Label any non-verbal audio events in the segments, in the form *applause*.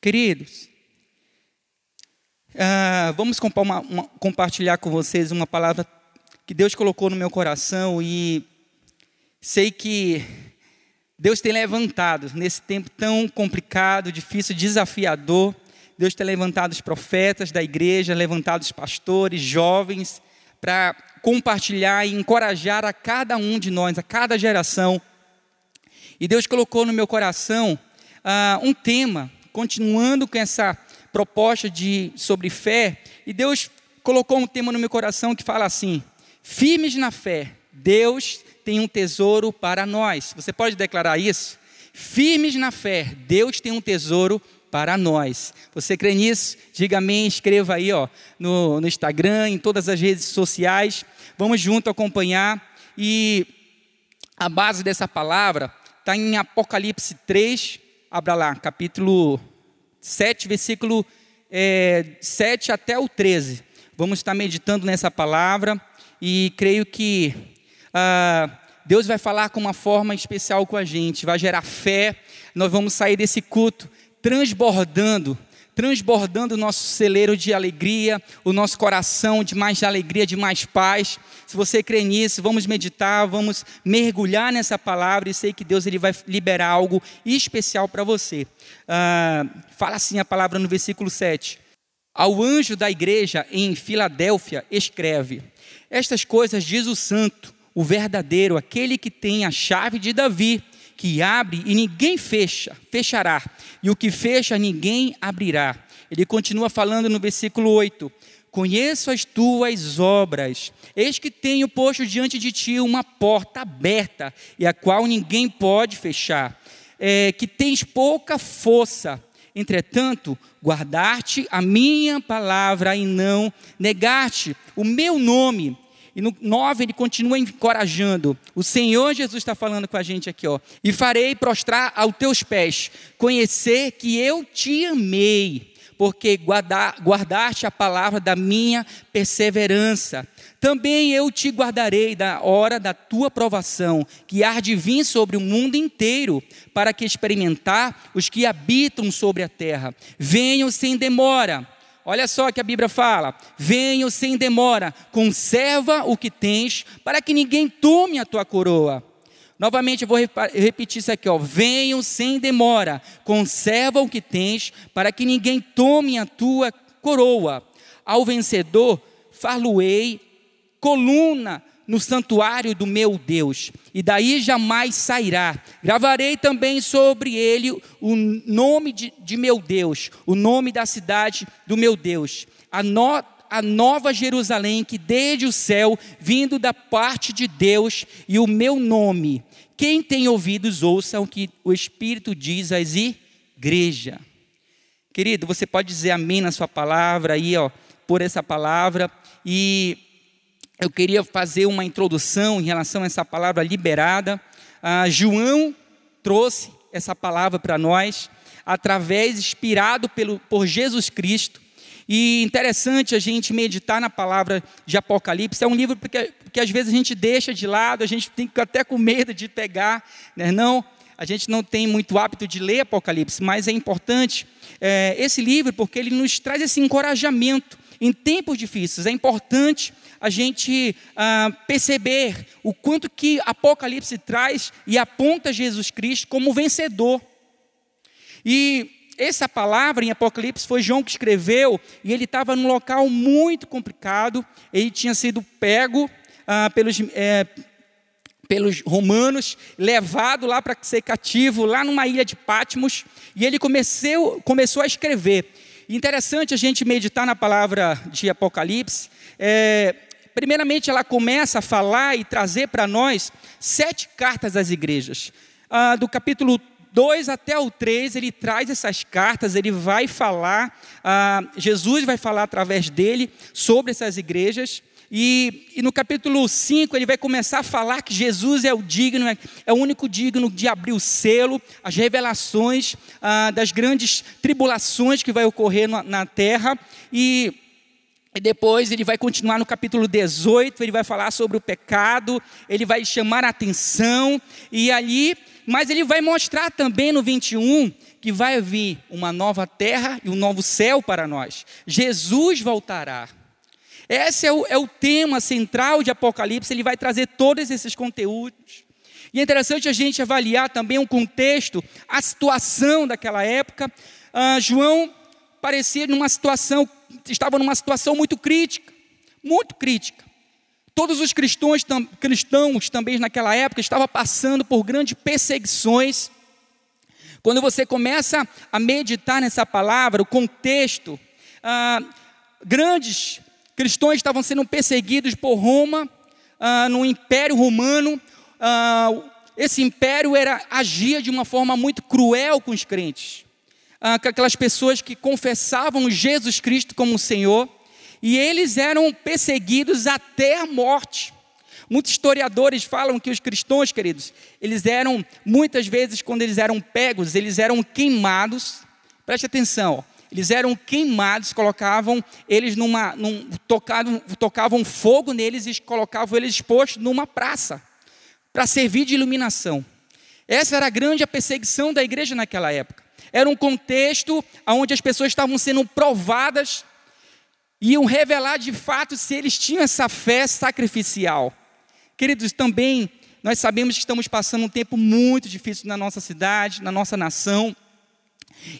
Queridos, uh, vamos uma, uma, compartilhar com vocês uma palavra que Deus colocou no meu coração e sei que Deus tem levantado nesse tempo tão complicado, difícil, desafiador. Deus tem levantado os profetas da igreja, levantado os pastores, jovens, para compartilhar e encorajar a cada um de nós, a cada geração. E Deus colocou no meu coração uh, um tema, continuando com essa proposta de sobre fé, e Deus colocou um tema no meu coração que fala assim: firmes na fé, Deus tem um tesouro para nós. Você pode declarar isso? Firmes na fé, Deus tem um tesouro para nós. Você crê nisso? Diga amém, escreva aí ó, no, no Instagram, em todas as redes sociais. Vamos junto acompanhar. E a base dessa palavra está em Apocalipse 3, abra lá, capítulo 7, versículo é, 7 até o 13. Vamos estar meditando nessa palavra e creio que ah, Deus vai falar com uma forma especial com a gente, vai gerar fé. Nós vamos sair desse culto transbordando, transbordando o nosso celeiro de alegria, o nosso coração de mais alegria, de mais paz. Se você crê nisso, vamos meditar, vamos mergulhar nessa palavra e sei que Deus ele vai liberar algo especial para você. Ah, fala assim a palavra no versículo 7. Ao anjo da igreja em Filadélfia, escreve: Estas coisas diz o santo o verdadeiro, aquele que tem a chave de Davi, que abre e ninguém fecha, fechará, e o que fecha ninguém abrirá. Ele continua falando no versículo 8: Conheço as tuas obras, eis que tenho posto diante de ti uma porta aberta, e a qual ninguém pode fechar, é, que tens pouca força, entretanto, guardar-te a minha palavra e não negar-te o meu nome e no 9 ele continua encorajando. O Senhor Jesus está falando com a gente aqui, ó. E farei prostrar aos teus pés, conhecer que eu te amei, porque guardaste a palavra da minha perseverança. Também eu te guardarei da hora da tua provação, que há de vir sobre o mundo inteiro, para que experimentar os que habitam sobre a terra. Venham sem demora Olha só que a Bíblia fala: venho sem demora, conserva o que tens, para que ninguém tome a tua coroa. Novamente eu vou repetir isso aqui, ó. Venho sem demora, conserva o que tens, para que ninguém tome a tua coroa. Ao vencedor, far-lo-ei coluna no santuário do meu Deus, e daí jamais sairá. Gravarei também sobre ele o nome de, de meu Deus, o nome da cidade do meu Deus, a, no, a nova Jerusalém que desde o céu, vindo da parte de Deus, e o meu nome. Quem tem ouvidos, ouça o que o Espírito diz às igrejas. Querido, você pode dizer amém na sua palavra aí, ó, por essa palavra, e eu queria fazer uma introdução em relação a essa palavra liberada. Ah, João trouxe essa palavra para nós, através, inspirado pelo, por Jesus Cristo. E interessante a gente meditar na palavra de Apocalipse. É um livro porque, porque às vezes a gente deixa de lado, a gente fica até com medo de pegar, né? não. A gente não tem muito hábito de ler Apocalipse, mas é importante é, esse livro porque ele nos traz esse encorajamento em tempos difíceis. É importante a gente ah, perceber o quanto que Apocalipse traz e aponta Jesus Cristo como vencedor. E essa palavra em Apocalipse foi João que escreveu, e ele estava num local muito complicado, ele tinha sido pego ah, pelos, é, pelos romanos, levado lá para ser cativo, lá numa ilha de Patmos, e ele comeceu, começou a escrever. Interessante a gente meditar na palavra de Apocalipse, é, Primeiramente, ela começa a falar e trazer para nós sete cartas às igrejas. Ah, do capítulo 2 até o 3, ele traz essas cartas, ele vai falar, ah, Jesus vai falar através dele sobre essas igrejas. E, e, no capítulo 5 ele vai começar a falar que Jesus é o digno, é, é o único digno de abrir o selo, as revelações ah, das grandes tribulações que vai ocorrer na, na terra. E e depois ele vai continuar no capítulo 18, ele vai falar sobre o pecado, ele vai chamar a atenção, e ali, mas ele vai mostrar também no 21 que vai vir uma nova terra e um novo céu para nós. Jesus voltará. Esse é o, é o tema central de Apocalipse, ele vai trazer todos esses conteúdos. E é interessante a gente avaliar também o contexto, a situação daquela época. Ah, João parecia numa situação, estava numa situação muito crítica, muito crítica. Todos os cristãos, cristãos também naquela época estavam passando por grandes perseguições. Quando você começa a meditar nessa palavra, o contexto, ah, grandes cristãos estavam sendo perseguidos por Roma, ah, no Império Romano. Ah, esse império era, agia de uma forma muito cruel com os crentes, aquelas pessoas que confessavam Jesus Cristo como Senhor e eles eram perseguidos até a morte. Muitos historiadores falam que os cristãos, queridos, eles eram, muitas vezes, quando eles eram pegos, eles eram queimados. Preste atenção, eles eram queimados, colocavam eles numa. Num, tocavam, tocavam fogo neles e colocavam eles expostos numa praça, para servir de iluminação. Essa era a grande perseguição da igreja naquela época. Era um contexto onde as pessoas estavam sendo provadas iam revelar de fato se eles tinham essa fé sacrificial. Queridos, também nós sabemos que estamos passando um tempo muito difícil na nossa cidade, na nossa nação,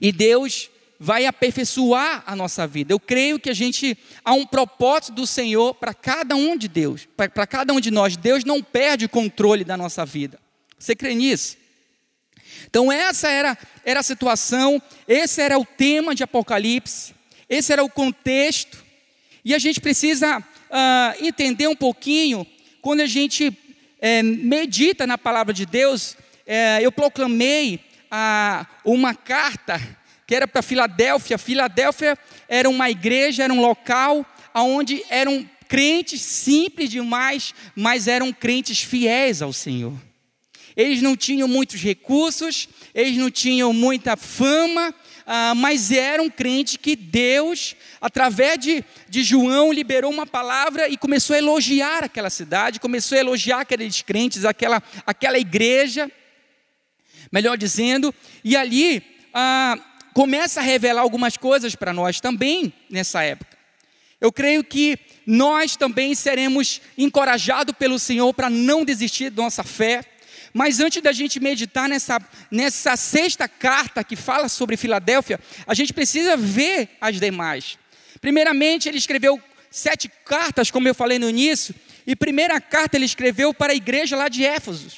e Deus vai aperfeiçoar a nossa vida. Eu creio que a gente há um propósito do Senhor para cada um de Deus, para cada um de nós. Deus não perde o controle da nossa vida. Você crê nisso? Então essa era, era a situação, esse era o tema de Apocalipse, esse era o contexto e a gente precisa uh, entender um pouquinho, quando a gente é, medita na palavra de Deus, é, eu proclamei uh, uma carta que era para Filadélfia. Filadélfia era uma igreja, era um local onde eram crentes simples demais, mas eram crentes fiéis ao Senhor. Eles não tinham muitos recursos, eles não tinham muita fama, ah, mas eram crentes que Deus, através de, de João, liberou uma palavra e começou a elogiar aquela cidade, começou a elogiar aqueles crentes, aquela, aquela igreja, melhor dizendo, e ali ah, começa a revelar algumas coisas para nós também nessa época. Eu creio que nós também seremos encorajados pelo Senhor para não desistir da nossa fé, mas antes da gente meditar nessa, nessa sexta carta que fala sobre Filadélfia, a gente precisa ver as demais. Primeiramente, ele escreveu sete cartas, como eu falei no início, e primeira carta ele escreveu para a igreja lá de Éfeso.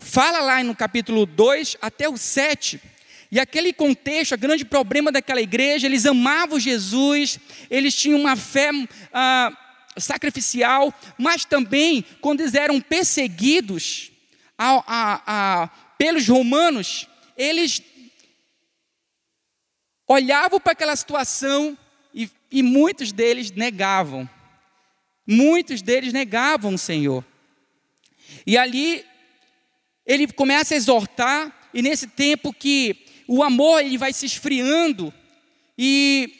Fala lá no capítulo 2 até o 7. E aquele contexto, o grande problema daquela igreja, eles amavam Jesus, eles tinham uma fé ah, sacrificial, mas também, quando eles eram perseguidos, a, a, pelos romanos, eles olhavam para aquela situação e, e muitos deles negavam. Muitos deles negavam o Senhor. E ali ele começa a exortar, e nesse tempo que o amor ele vai se esfriando, e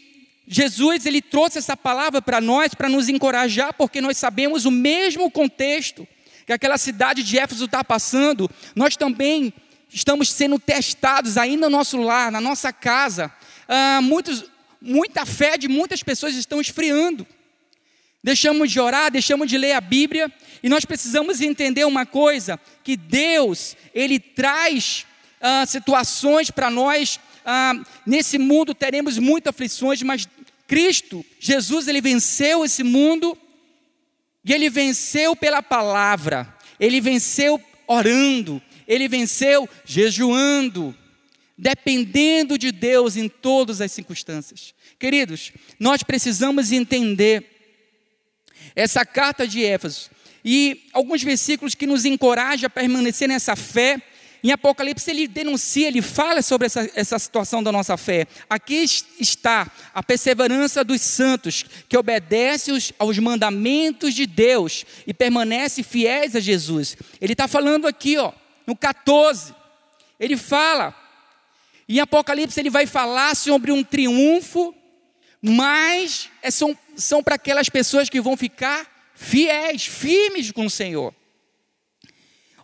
Jesus ele trouxe essa palavra para nós, para nos encorajar, porque nós sabemos o mesmo contexto que aquela cidade de Éfeso está passando, nós também estamos sendo testados aí no nosso lar, na nossa casa. Ah, muitos, muita fé de muitas pessoas estão esfriando. Deixamos de orar, deixamos de ler a Bíblia, e nós precisamos entender uma coisa: que Deus, Ele traz ah, situações para nós. Ah, nesse mundo teremos muitas aflições, mas Cristo, Jesus, Ele venceu esse mundo e ele venceu pela palavra, ele venceu orando, ele venceu jejuando, dependendo de Deus em todas as circunstâncias. Queridos, nós precisamos entender essa carta de Éfeso e alguns versículos que nos encorajam a permanecer nessa fé em Apocalipse ele denuncia, ele fala sobre essa, essa situação da nossa fé. Aqui está a perseverança dos santos, que obedecem os, aos mandamentos de Deus e permanecem fiéis a Jesus. Ele está falando aqui, ó, no 14. Ele fala, em Apocalipse ele vai falar sobre um triunfo, mas é, são, são para aquelas pessoas que vão ficar fiéis, firmes com o Senhor.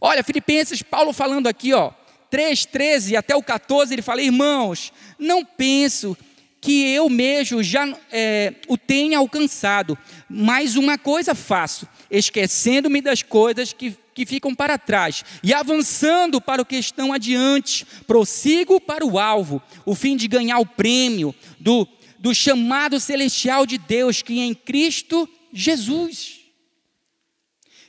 Olha, Filipenses, Paulo falando aqui, ó, 3, 13 até o 14, ele fala: Irmãos, não penso que eu mesmo já é, o tenha alcançado, mas uma coisa faço, esquecendo-me das coisas que, que ficam para trás e avançando para o que estão adiante, prossigo para o alvo, o fim de ganhar o prêmio do, do chamado celestial de Deus que é em Cristo Jesus.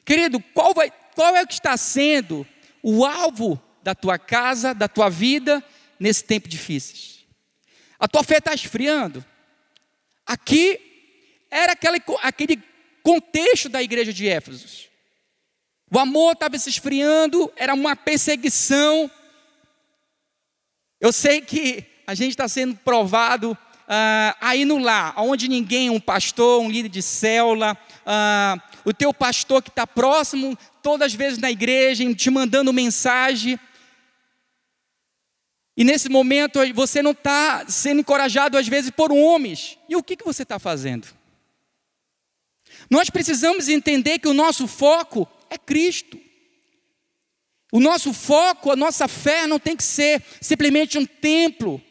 Querido, qual, vai, qual é o que está sendo o alvo da tua casa, da tua vida, nesse tempo difícil? A tua fé está esfriando. Aqui era aquele, aquele contexto da igreja de Éfeso. O amor estava se esfriando, era uma perseguição. Eu sei que a gente está sendo provado ah, aí no lar, onde ninguém, um pastor, um líder de célula, ah, o teu pastor que está próximo, todas as vezes na igreja, te mandando mensagem. E nesse momento você não está sendo encorajado às vezes por homens. E o que, que você está fazendo? Nós precisamos entender que o nosso foco é Cristo. O nosso foco, a nossa fé não tem que ser simplesmente um templo.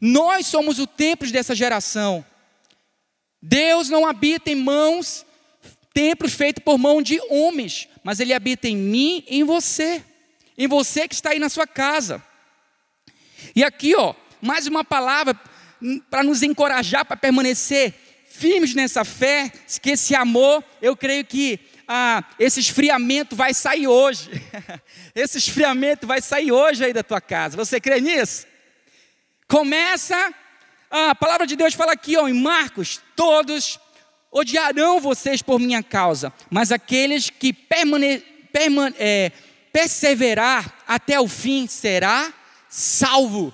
Nós somos o templo dessa geração. Deus não habita em mãos, templos feitos por mão de homens, mas Ele habita em mim e em você, em você que está aí na sua casa. E aqui, ó, mais uma palavra para nos encorajar para permanecer firmes nessa fé, que esse amor, eu creio que ah, esse esfriamento vai sair hoje. *laughs* esse esfriamento vai sair hoje aí da tua casa. Você crê nisso? Começa, a palavra de Deus fala aqui ó, em Marcos: todos odiarão vocês por minha causa, mas aqueles que permane, permane, é, perseverar até o fim será salvo.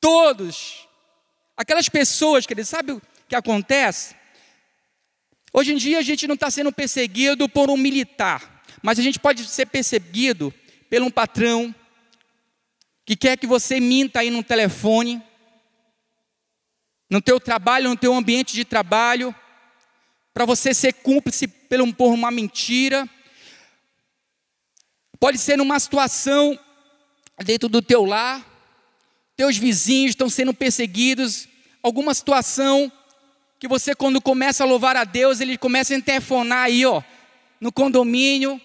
Todos. Aquelas pessoas, queridos, sabe o que acontece? Hoje em dia a gente não está sendo perseguido por um militar, mas a gente pode ser perseguido por um patrão que quer que você minta aí no telefone, no teu trabalho, no teu ambiente de trabalho, para você ser cúmplice por uma mentira. Pode ser numa situação dentro do teu lar, teus vizinhos estão sendo perseguidos, alguma situação que você quando começa a louvar a Deus, ele começa a interfonar aí, ó, no condomínio,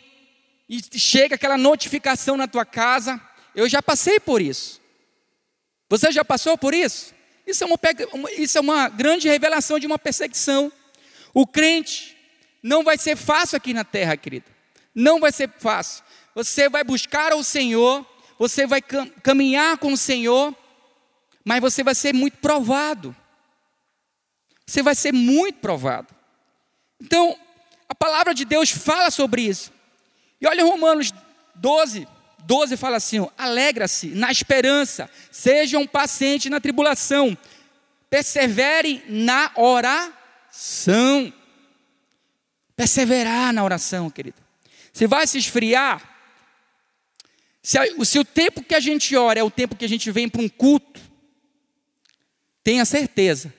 e chega aquela notificação na tua casa. Eu já passei por isso. Você já passou por isso? Isso é uma, isso é uma grande revelação de uma perseguição. O crente não vai ser fácil aqui na terra, querido. Não vai ser fácil. Você vai buscar o Senhor, você vai caminhar com o Senhor, mas você vai ser muito provado. Você vai ser muito provado. Então, a palavra de Deus fala sobre isso. E olha Romanos 12, 12 fala assim: alegra-se na esperança, sejam pacientes na tribulação, perseverem na oração. Perseverar na oração, querido. Se vai se esfriar, se, se o tempo que a gente ora é o tempo que a gente vem para um culto, tenha certeza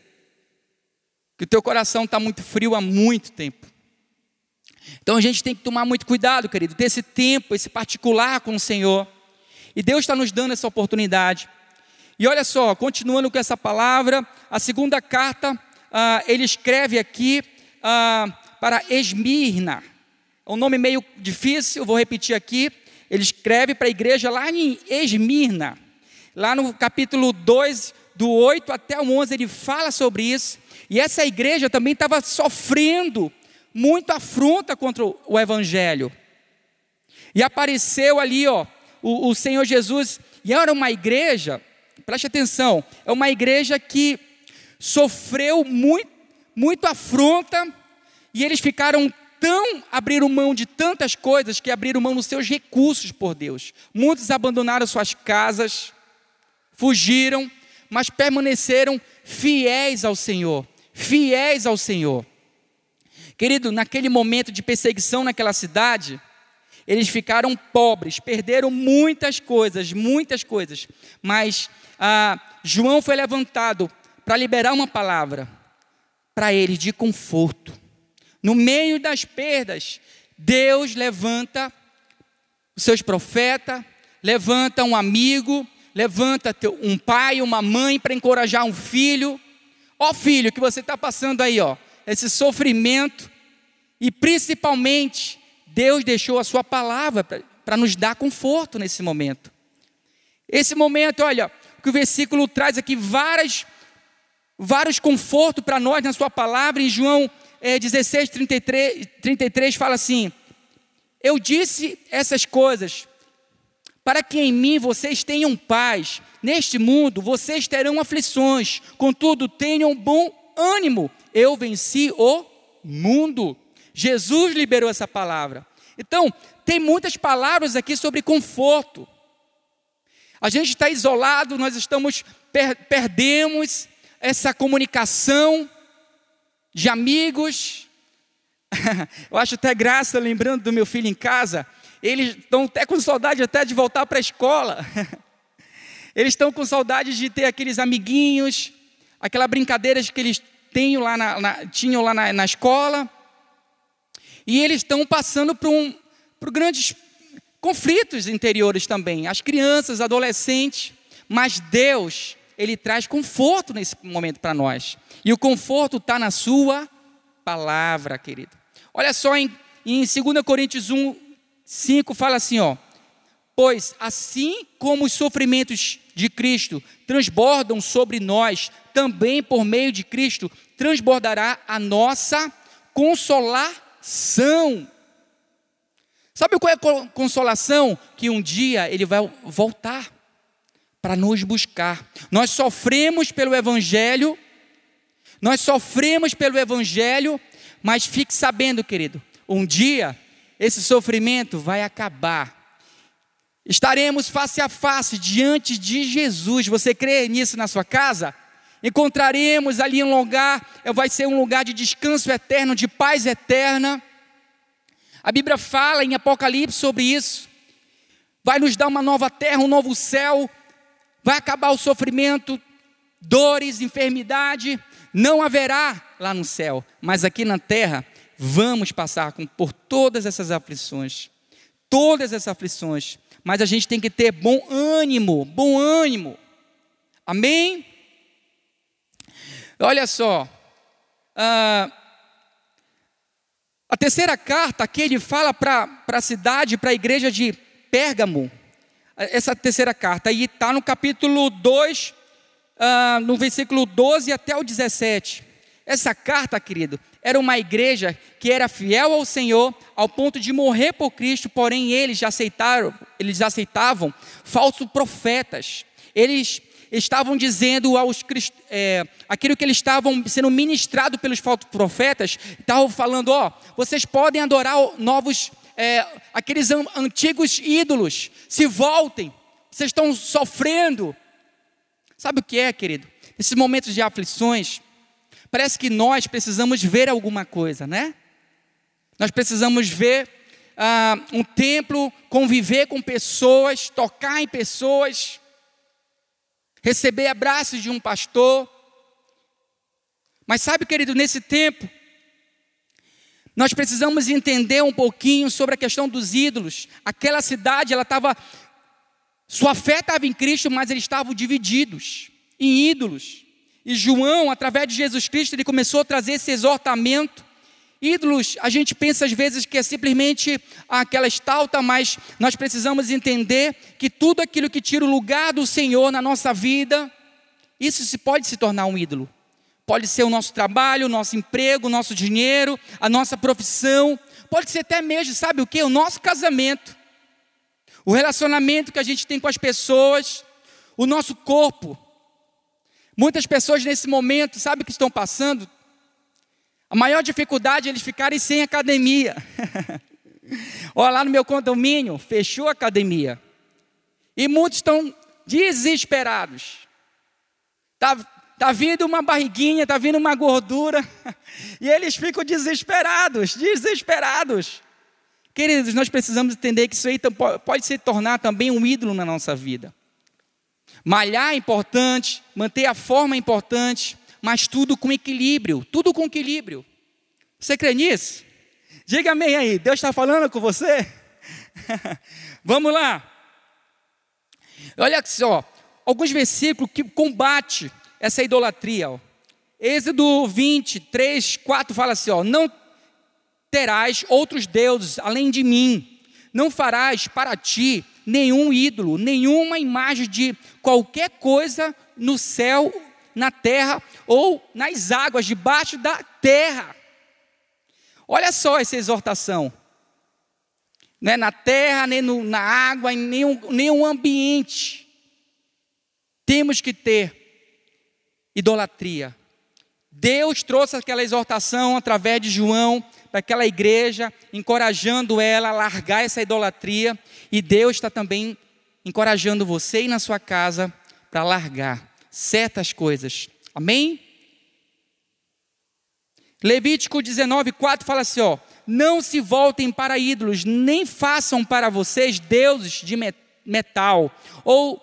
que o teu coração está muito frio há muito tempo. Então a gente tem que tomar muito cuidado, querido, ter esse tempo, esse particular com o Senhor. E Deus está nos dando essa oportunidade. E olha só, continuando com essa palavra, a segunda carta, ah, ele escreve aqui ah, para Esmirna. É um nome meio difícil, vou repetir aqui ele escreve para a igreja lá em Esmirna, lá no capítulo 2, do 8 até o 11, ele fala sobre isso. E essa igreja também estava sofrendo muito afronta contra o evangelho. E apareceu ali, ó, o, o Senhor Jesus, e era uma igreja, preste atenção, é uma igreja que sofreu muito, muito afronta, e eles ficaram tão abriram mão de tantas coisas que abriram mão dos seus recursos por Deus. Muitos abandonaram suas casas, fugiram, mas permaneceram fiéis ao Senhor, fiéis ao Senhor. Querido, naquele momento de perseguição naquela cidade, eles ficaram pobres, perderam muitas coisas, muitas coisas. Mas ah, João foi levantado para liberar uma palavra para eles de conforto. No meio das perdas, Deus levanta os seus profetas, levanta um amigo, levanta um pai, uma mãe para encorajar um filho. Ó filho, que você está passando aí, ó, esse sofrimento, e principalmente, Deus deixou a sua palavra para nos dar conforto nesse momento. Esse momento, olha, que o versículo traz aqui várias, vários confortos para nós na sua palavra, em João é, 16, 33, 33 fala assim: Eu disse essas coisas para que em mim vocês tenham paz. Neste mundo vocês terão aflições, contudo tenham bom ânimo. Eu venci o mundo. Jesus liberou essa palavra. Então, tem muitas palavras aqui sobre conforto. A gente está isolado, nós estamos per perdemos essa comunicação de amigos. *laughs* Eu acho até graça lembrando do meu filho em casa. Eles estão até com saudade até de voltar para a escola. *laughs* Eles estão com saudade de ter aqueles amiguinhos, aquelas brincadeiras que eles tinham lá na, na tinham lá na, na, escola. E eles estão passando por, um, por grandes conflitos interiores também. As crianças, adolescentes. Mas Deus, Ele traz conforto nesse momento para nós. E o conforto está na Sua palavra, querido. Olha só em, em 2 Coríntios 1, 5 fala assim, ó: Pois assim como os sofrimentos de Cristo transbordam sobre nós, também por meio de Cristo transbordará a nossa consolação. Sabe qual é a consolação? Que um dia ele vai voltar para nos buscar. Nós sofremos pelo Evangelho, nós sofremos pelo Evangelho, mas fique sabendo, querido, um dia esse sofrimento vai acabar. Estaremos face a face diante de Jesus. Você crê nisso na sua casa? Encontraremos ali um lugar, vai ser um lugar de descanso eterno, de paz eterna. A Bíblia fala em Apocalipse sobre isso. Vai nos dar uma nova terra, um novo céu. Vai acabar o sofrimento, dores, enfermidade. Não haverá lá no céu, mas aqui na terra vamos passar por todas essas aflições, todas essas aflições, mas a gente tem que ter bom ânimo, bom ânimo, amém? Olha só, uh, a terceira carta aqui ele fala para a cidade, para a igreja de Pérgamo, essa terceira carta, e está no capítulo 2, uh, ah, no versículo 12 até o 17. Essa carta, querido, era uma igreja que era fiel ao Senhor ao ponto de morrer por Cristo, porém eles aceitaram, eles aceitavam falsos profetas. Eles estavam dizendo aos é, aquilo que eles estavam sendo ministrado pelos falsos profetas, estavam falando, ó, vocês podem adorar novos, é, aqueles antigos ídolos, se voltem, vocês estão sofrendo. Sabe o que é, querido? Nesses momentos de aflições, Parece que nós precisamos ver alguma coisa, né? Nós precisamos ver ah, um templo, conviver com pessoas, tocar em pessoas, receber abraços de um pastor. Mas sabe, querido, nesse tempo, nós precisamos entender um pouquinho sobre a questão dos ídolos. Aquela cidade, ela estava, sua fé estava em Cristo, mas eles estavam divididos em ídolos. E João, através de Jesus Cristo, ele começou a trazer esse exortamento. Ídolos, a gente pensa às vezes que é simplesmente aquela estalta, mas nós precisamos entender que tudo aquilo que tira o lugar do Senhor na nossa vida, isso se pode se tornar um ídolo. Pode ser o nosso trabalho, o nosso emprego, o nosso dinheiro, a nossa profissão, pode ser até mesmo, sabe o que? O nosso casamento, o relacionamento que a gente tem com as pessoas, o nosso corpo. Muitas pessoas nesse momento, sabe o que estão passando? A maior dificuldade é eles ficarem sem academia. *laughs* Olha, lá no meu condomínio, fechou a academia. E muitos estão desesperados. Está tá vindo uma barriguinha, está vindo uma gordura. *laughs* E eles ficam desesperados, desesperados. Queridos, nós precisamos entender que isso aí pode se tornar também um ídolo na nossa vida. Malhar é importante, manter a forma é importante, mas tudo com equilíbrio, tudo com equilíbrio. Você crê nisso? Diga amém aí, Deus está falando com você? *laughs* Vamos lá. Olha só, alguns versículos que combate essa idolatria. Ó. Êxodo 23, 4 fala assim: ó, Não terás outros deuses além de mim, não farás para ti nenhum ídolo, nenhuma imagem de qualquer coisa no céu, na terra ou nas águas debaixo da terra. Olha só essa exortação. Não é na terra, nem no, na água, em nenhum, nenhum ambiente. Temos que ter idolatria. Deus trouxe aquela exortação através de João para aquela igreja, encorajando ela a largar essa idolatria, e Deus está também encorajando você e na sua casa para largar certas coisas. Amém? Levítico 19, 4 fala assim: ó, não se voltem para ídolos, nem façam para vocês deuses de metal, ou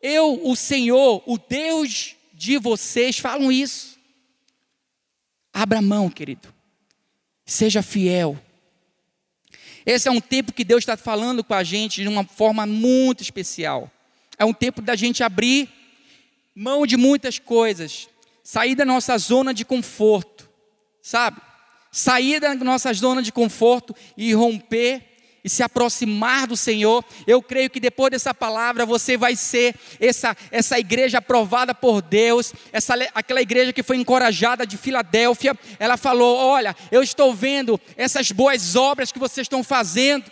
eu, o Senhor, o Deus de vocês, falam isso. Abra mão, querido. Seja fiel. Esse é um tempo que Deus está falando com a gente de uma forma muito especial. É um tempo da gente abrir mão de muitas coisas, sair da nossa zona de conforto, sabe? Sair da nossa zona de conforto e romper e se aproximar do Senhor, eu creio que depois dessa palavra você vai ser essa, essa igreja aprovada por Deus, essa, aquela igreja que foi encorajada de Filadélfia. Ela falou: Olha, eu estou vendo essas boas obras que vocês estão fazendo,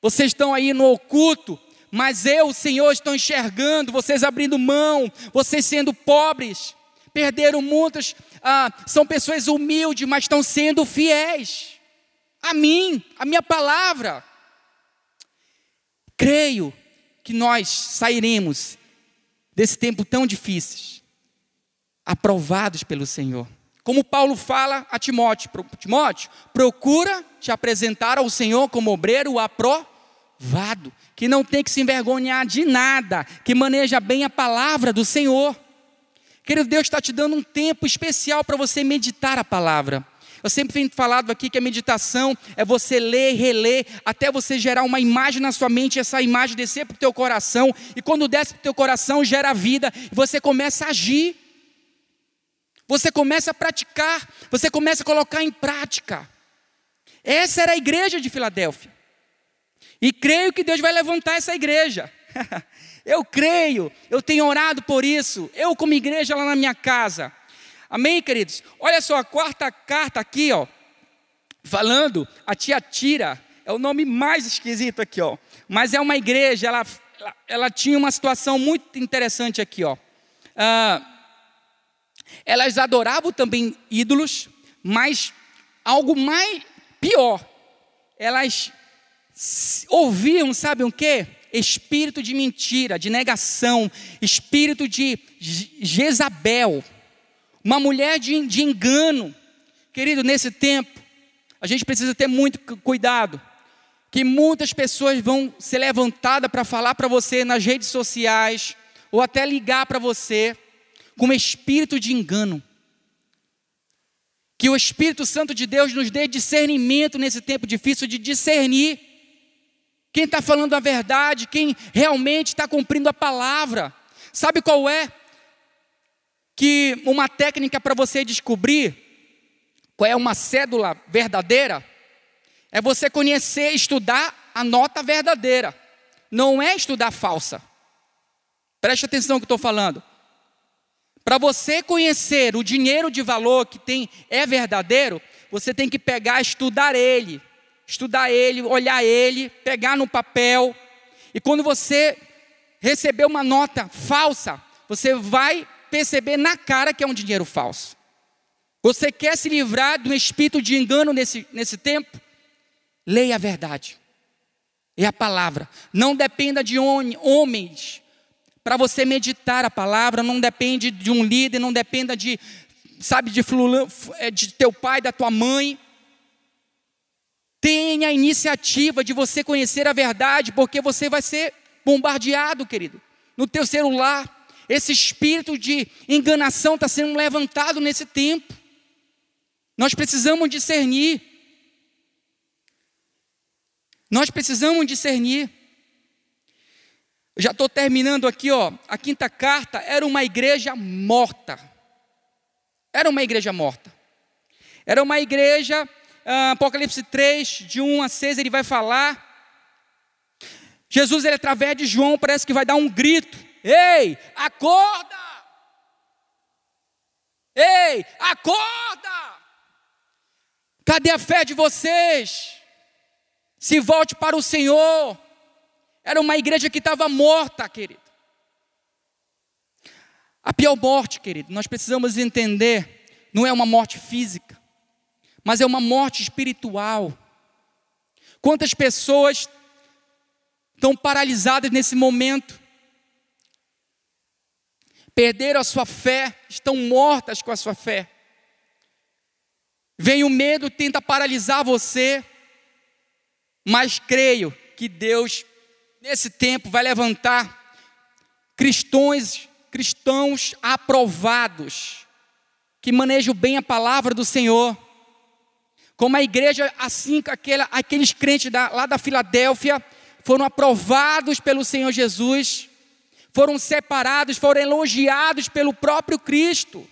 vocês estão aí no oculto, mas eu, Senhor, estou enxergando vocês abrindo mão, vocês sendo pobres, perderam muitos, ah, são pessoas humildes, mas estão sendo fiéis a mim, a minha palavra. Creio que nós sairemos desse tempo tão difícil, aprovados pelo Senhor. Como Paulo fala a Timóteo, Timóteo, procura te apresentar ao Senhor como obreiro aprovado, que não tem que se envergonhar de nada, que maneja bem a palavra do Senhor. Querido Deus está te dando um tempo especial para você meditar a palavra. Eu sempre tenho falado aqui que a meditação é você ler e reler até você gerar uma imagem na sua mente, essa imagem descer para o teu coração, e quando desce para o teu coração, gera vida, e você começa a agir. Você começa a praticar, você começa a colocar em prática. Essa era a igreja de Filadélfia. E creio que Deus vai levantar essa igreja. *laughs* eu creio, eu tenho orado por isso. Eu, como igreja lá na minha casa, Amém, queridos? Olha só, a quarta carta aqui, ó, falando, a tia Tira, é o nome mais esquisito aqui, ó. Mas é uma igreja, ela, ela, ela tinha uma situação muito interessante aqui, ó. Ah, elas adoravam também ídolos, mas algo mais pior, elas ouviam, sabe o que? Espírito de mentira, de negação, espírito de Jezabel uma mulher de, de engano. Querido, nesse tempo, a gente precisa ter muito cuidado, que muitas pessoas vão ser levantadas para falar para você nas redes sociais, ou até ligar para você, com espírito de engano. Que o Espírito Santo de Deus nos dê discernimento nesse tempo difícil de discernir quem está falando a verdade, quem realmente está cumprindo a palavra. Sabe qual é? que uma técnica para você descobrir qual é uma cédula verdadeira é você conhecer, estudar a nota verdadeira, não é estudar falsa. Preste atenção no que estou falando. Para você conhecer o dinheiro de valor que tem é verdadeiro, você tem que pegar, estudar ele, estudar ele, olhar ele, pegar no papel. E quando você receber uma nota falsa, você vai perceber na cara que é um dinheiro falso. Você quer se livrar de um espírito de engano nesse, nesse tempo? Leia a verdade. É a palavra. Não dependa de homens para você meditar a palavra, não depende de um líder, não dependa de, sabe, de, é, de teu pai, da tua mãe. Tenha a iniciativa de você conhecer a verdade, porque você vai ser bombardeado, querido, no teu celular, esse espírito de enganação está sendo levantado nesse tempo. Nós precisamos discernir. Nós precisamos discernir. Já estou terminando aqui, ó. A quinta carta era uma igreja morta. Era uma igreja morta. Era uma igreja, Apocalipse 3, de 1 a 6, ele vai falar. Jesus, ele, através de João, parece que vai dar um grito: Ei, acorda! Ei, acorda! Cadê a fé de vocês? Se volte para o Senhor. Era uma igreja que estava morta, querido. A pior morte, querido, nós precisamos entender, não é uma morte física, mas é uma morte espiritual. Quantas pessoas estão paralisadas nesse momento? Perderam a sua fé, estão mortas com a sua fé. Vem o medo, tenta paralisar você, mas creio que Deus, nesse tempo, vai levantar cristãos, cristãos aprovados, que manejam bem a palavra do Senhor. Como a igreja, assim, aquela, aqueles crentes da, lá da Filadélfia, foram aprovados pelo Senhor Jesus, foram separados, foram elogiados pelo próprio Cristo.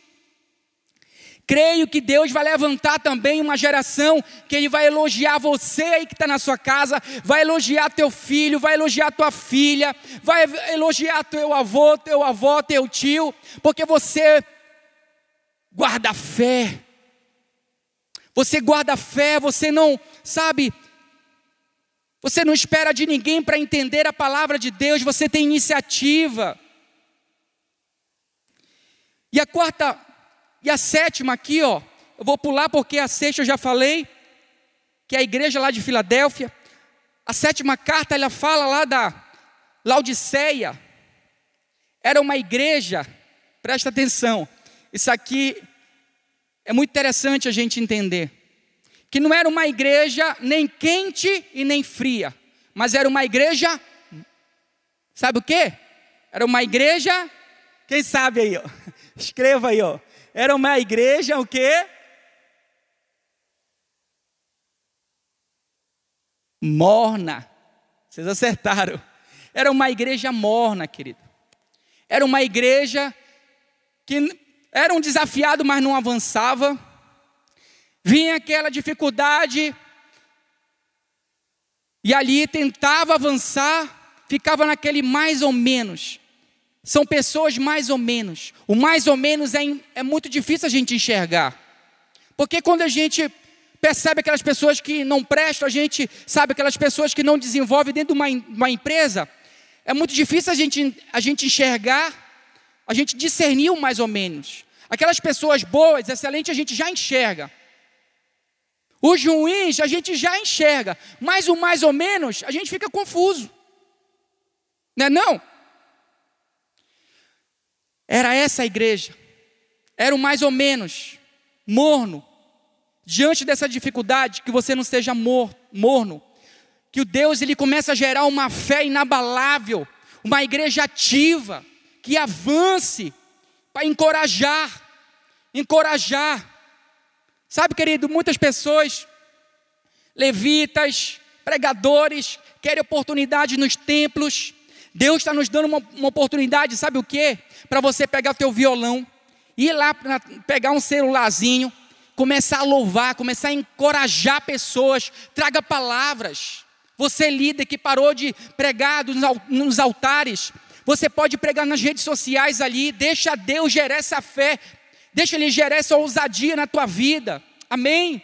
Creio que Deus vai levantar também uma geração que Ele vai elogiar você aí que está na sua casa, vai elogiar teu filho, vai elogiar tua filha, vai elogiar teu avô, teu avó, teu tio, porque você guarda fé. Você guarda fé, você não, sabe, você não espera de ninguém para entender a palavra de Deus, você tem iniciativa. E a quarta e a sétima aqui, ó, eu vou pular porque a sexta eu já falei, que é a igreja lá de Filadélfia. A sétima carta, ela fala lá da Laodiceia. Era uma igreja, presta atenção, isso aqui é muito interessante a gente entender. Que não era uma igreja nem quente e nem fria, mas era uma igreja, sabe o que? Era uma igreja, quem sabe aí, ó, *laughs* escreva aí, ó, era uma igreja o quê? Morna. Vocês acertaram. Era uma igreja morna, querido. Era uma igreja que era um desafiado, mas não avançava. Vinha aquela dificuldade e ali tentava avançar, ficava naquele mais ou menos. São pessoas mais ou menos. O mais ou menos é, é muito difícil a gente enxergar. Porque quando a gente percebe aquelas pessoas que não prestam, a gente sabe aquelas pessoas que não desenvolvem dentro de uma, uma empresa, é muito difícil a gente, a gente enxergar, a gente discernir o mais ou menos. Aquelas pessoas boas, excelentes, a gente já enxerga. Os ruins a gente já enxerga, mas o mais ou menos a gente fica confuso. Não é não? Era essa a igreja. Era o mais ou menos morno. Diante dessa dificuldade, que você não seja mor, morno. Que o Deus ele começa a gerar uma fé inabalável, uma igreja ativa, que avance para encorajar, encorajar. Sabe, querido, muitas pessoas, levitas, pregadores, querem oportunidade nos templos, Deus está nos dando uma, uma oportunidade, sabe o que? Para você pegar o teu violão, ir lá pegar um celularzinho, começar a louvar, começar a encorajar pessoas, traga palavras. Você líder que parou de pregar nos altares, você pode pregar nas redes sociais ali, deixa Deus gerar essa fé, deixa Ele gerar essa ousadia na tua vida. Amém?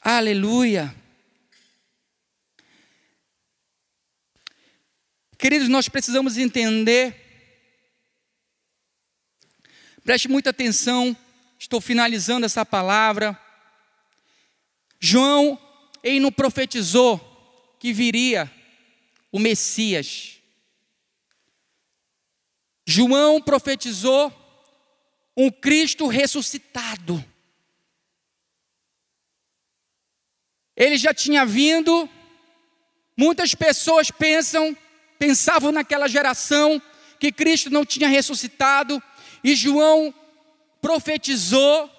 Aleluia. Queridos, nós precisamos entender, preste muita atenção, estou finalizando essa palavra. João, ele não profetizou que viria o Messias. João profetizou um Cristo ressuscitado. Ele já tinha vindo, muitas pessoas pensam pensavam naquela geração que Cristo não tinha ressuscitado, e João profetizou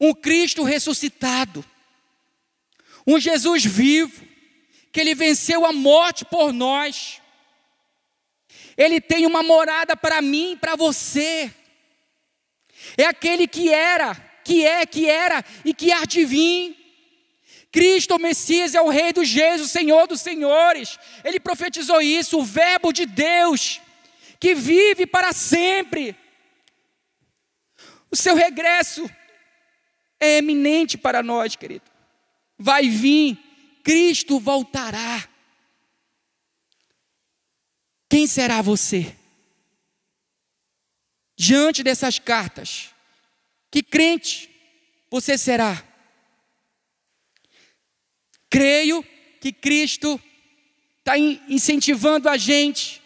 um Cristo ressuscitado. Um Jesus vivo, que ele venceu a morte por nós. Ele tem uma morada para mim para você. É aquele que era, que é, que era e que há de vir. Cristo, o Messias, é o Rei dos Reis, o Senhor dos Senhores. Ele profetizou isso, o Verbo de Deus, que vive para sempre. O seu regresso é eminente para nós, querido. Vai vir, Cristo voltará. Quem será você? Diante dessas cartas, que crente você será? Creio que Cristo está incentivando a gente,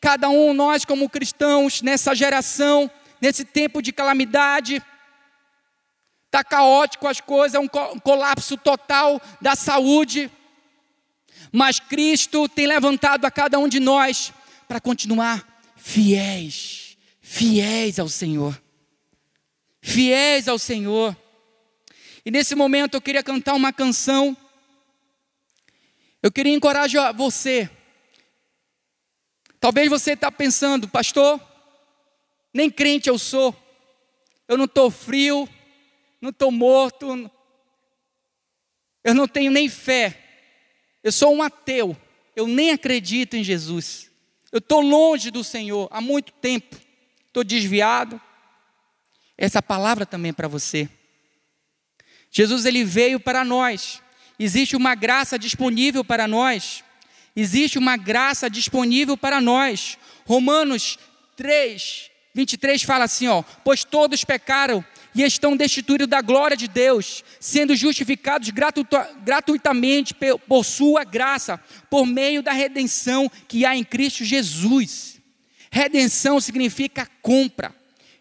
cada um nós como cristãos, nessa geração, nesse tempo de calamidade, está caótico as coisas, é um colapso total da saúde, mas Cristo tem levantado a cada um de nós para continuar fiéis, fiéis ao Senhor, fiéis ao Senhor. E nesse momento eu queria cantar uma canção eu queria encorajar você. Talvez você está pensando, pastor, nem crente eu sou, eu não estou frio, não estou morto, eu não tenho nem fé, eu sou um ateu, eu nem acredito em Jesus, eu estou longe do Senhor há muito tempo, estou desviado. Essa palavra também é para você. Jesus ele veio para nós existe uma graça disponível para nós. Existe uma graça disponível para nós. Romanos 3, 23 fala assim: ó, pois todos pecaram e estão destituídos da glória de Deus, sendo justificados gratuitamente por sua graça, por meio da redenção que há em Cristo Jesus. Redenção significa compra.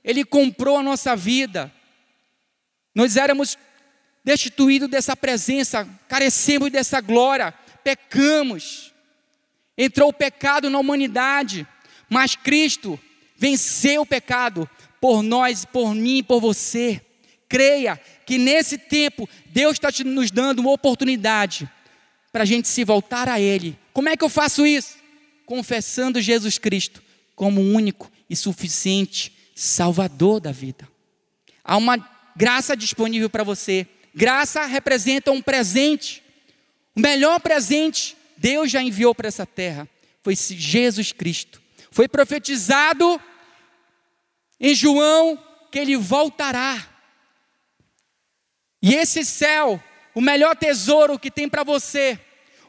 Ele comprou a nossa vida. Nós éramos destituído dessa presença, carecemos dessa glória, pecamos. Entrou o pecado na humanidade, mas Cristo venceu o pecado por nós, por mim, por você. Creia que nesse tempo Deus está nos dando uma oportunidade para a gente se voltar a Ele. Como é que eu faço isso? Confessando Jesus Cristo como único e suficiente Salvador da vida. Há uma graça disponível para você Graça representa um presente. O melhor presente Deus já enviou para essa terra foi Jesus Cristo. Foi profetizado em João que ele voltará. E esse céu, o melhor tesouro que tem para você,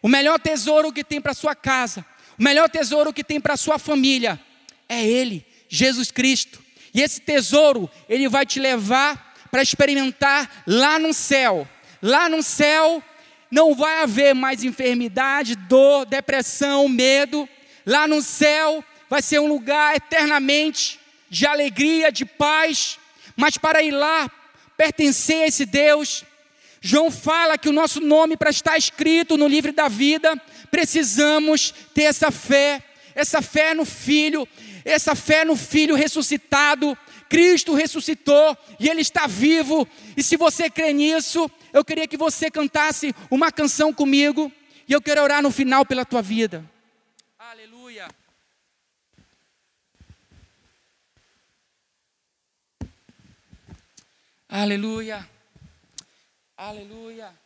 o melhor tesouro que tem para sua casa, o melhor tesouro que tem para sua família é ele, Jesus Cristo. E esse tesouro, ele vai te levar para experimentar lá no céu. Lá no céu não vai haver mais enfermidade, dor, depressão, medo. Lá no céu vai ser um lugar eternamente de alegria, de paz. Mas para ir lá, pertencer a esse Deus, João fala que o nosso nome, para estar escrito no livro da vida, precisamos ter essa fé, essa fé no Filho, essa fé no Filho ressuscitado, Cristo ressuscitou e Ele está vivo. E se você crê nisso, eu queria que você cantasse uma canção comigo. E eu quero orar no final pela tua vida. Aleluia. Aleluia. Aleluia.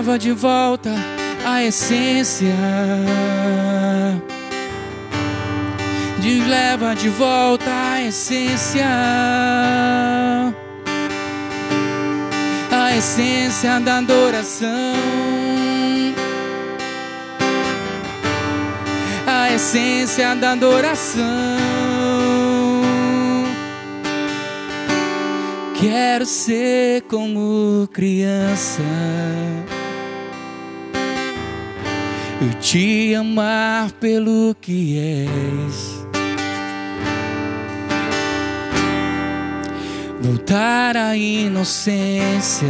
Leva de volta à essência. Nos leva de volta à essência. A essência da adoração. A essência da adoração. Quero ser como criança. Eu te amar pelo que és. Voltar à inocência.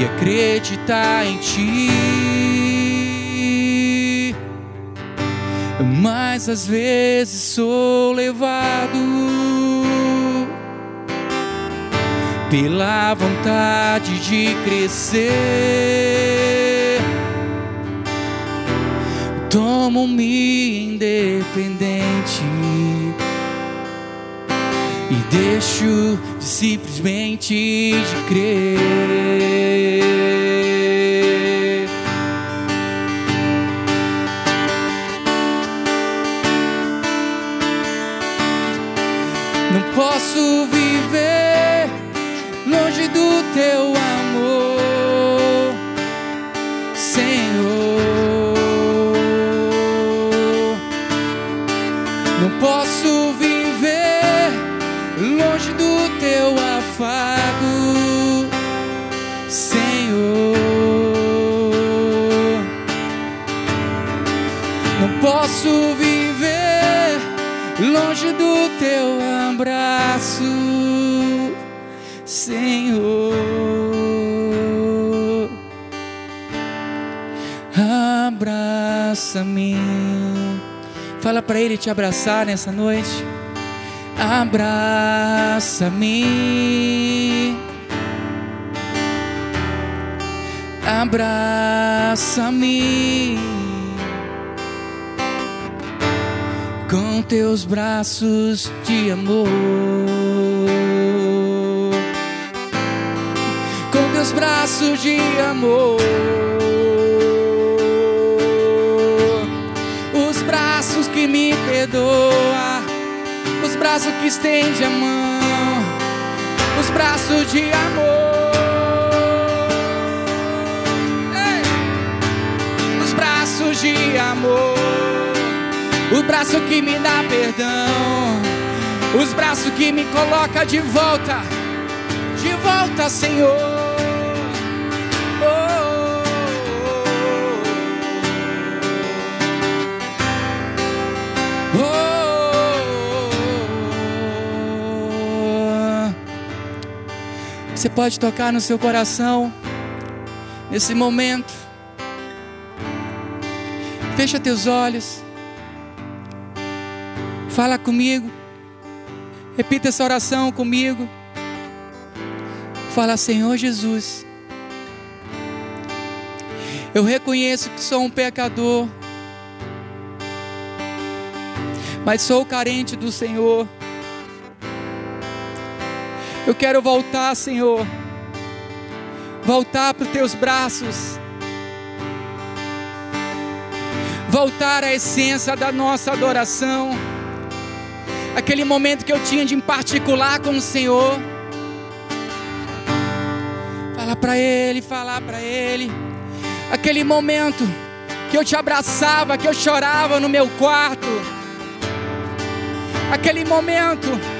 E acreditar em ti. mas às vezes sou levado pela vontade de crescer. Tomo-me independente e deixo de simplesmente de crer. Não posso viver longe do teu afago, Senhor. Não posso viver longe do teu abraço, Senhor. Abraça-me. Fala para Ele te abraçar nessa noite. Abraça-me. Abraça-me. com teus braços de amor. Com teus braços de amor. Perdoa, os braços que estende a mão, os braços de amor. Ei! Os braços de amor o braço que me dá perdão, os braços que me coloca de volta, de volta, Senhor. Você pode tocar no seu coração nesse momento. Fecha teus olhos. Fala comigo. Repita essa oração comigo. Fala, Senhor Jesus. Eu reconheço que sou um pecador, mas sou carente do Senhor. Eu quero voltar, Senhor, voltar para os teus braços, voltar à essência da nossa adoração aquele momento que eu tinha de em particular com o Senhor. Fala para Ele, falar para Ele. Aquele momento que eu te abraçava, que eu chorava no meu quarto. Aquele momento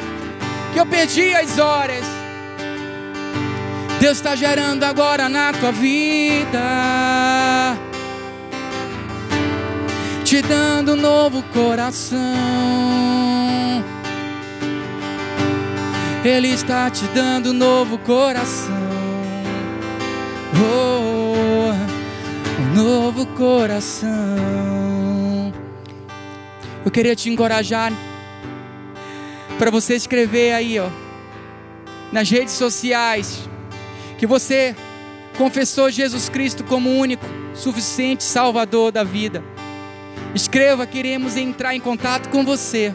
que eu perdi as horas. Deus está gerando agora na tua vida. Te dando um novo coração ele está te dando um novo coração. Oh, um novo coração. Eu queria te encorajar para você escrever aí, ó, nas redes sociais, que você confessou Jesus Cristo como único, suficiente Salvador da vida. Escreva, queremos entrar em contato com você.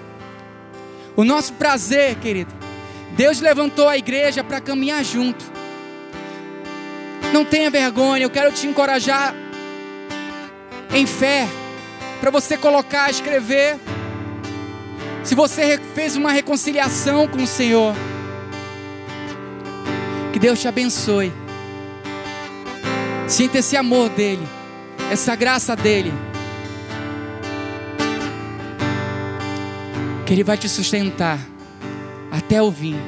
O nosso prazer, querido, Deus levantou a igreja para caminhar junto. Não tenha vergonha, eu quero te encorajar em fé, para você colocar, escrever. Se você fez uma reconciliação com o Senhor, que Deus te abençoe. Sinta esse amor dEle, essa graça dEle. Que Ele vai te sustentar até o fim,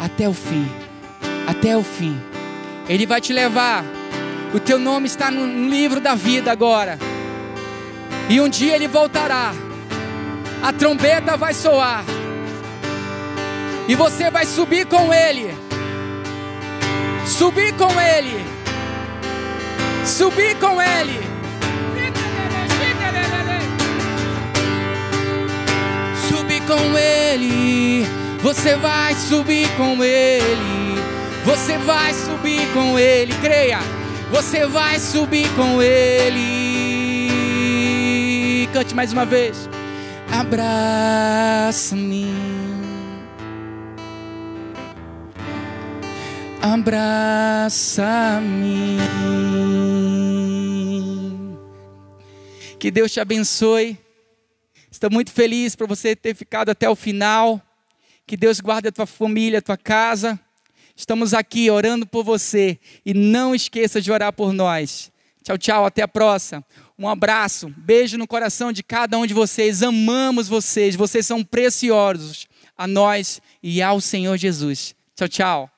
até o fim, até o fim. Ele vai te levar. O teu nome está no livro da vida agora. E um dia ele voltará. A trombeta vai soar. E você vai subir com ele. Subir com ele. Subir com ele. Subir com ele. Você vai subir com ele. Você vai subir com Ele, creia. Você vai subir com Ele. Cante mais uma vez. Abraça-me. Abraça-me. Que Deus te abençoe. Estou muito feliz por você ter ficado até o final. Que Deus guarde a tua família, a tua casa. Estamos aqui orando por você e não esqueça de orar por nós. Tchau, tchau, até a próxima. Um abraço, beijo no coração de cada um de vocês. Amamos vocês, vocês são preciosos a nós e ao Senhor Jesus. Tchau, tchau.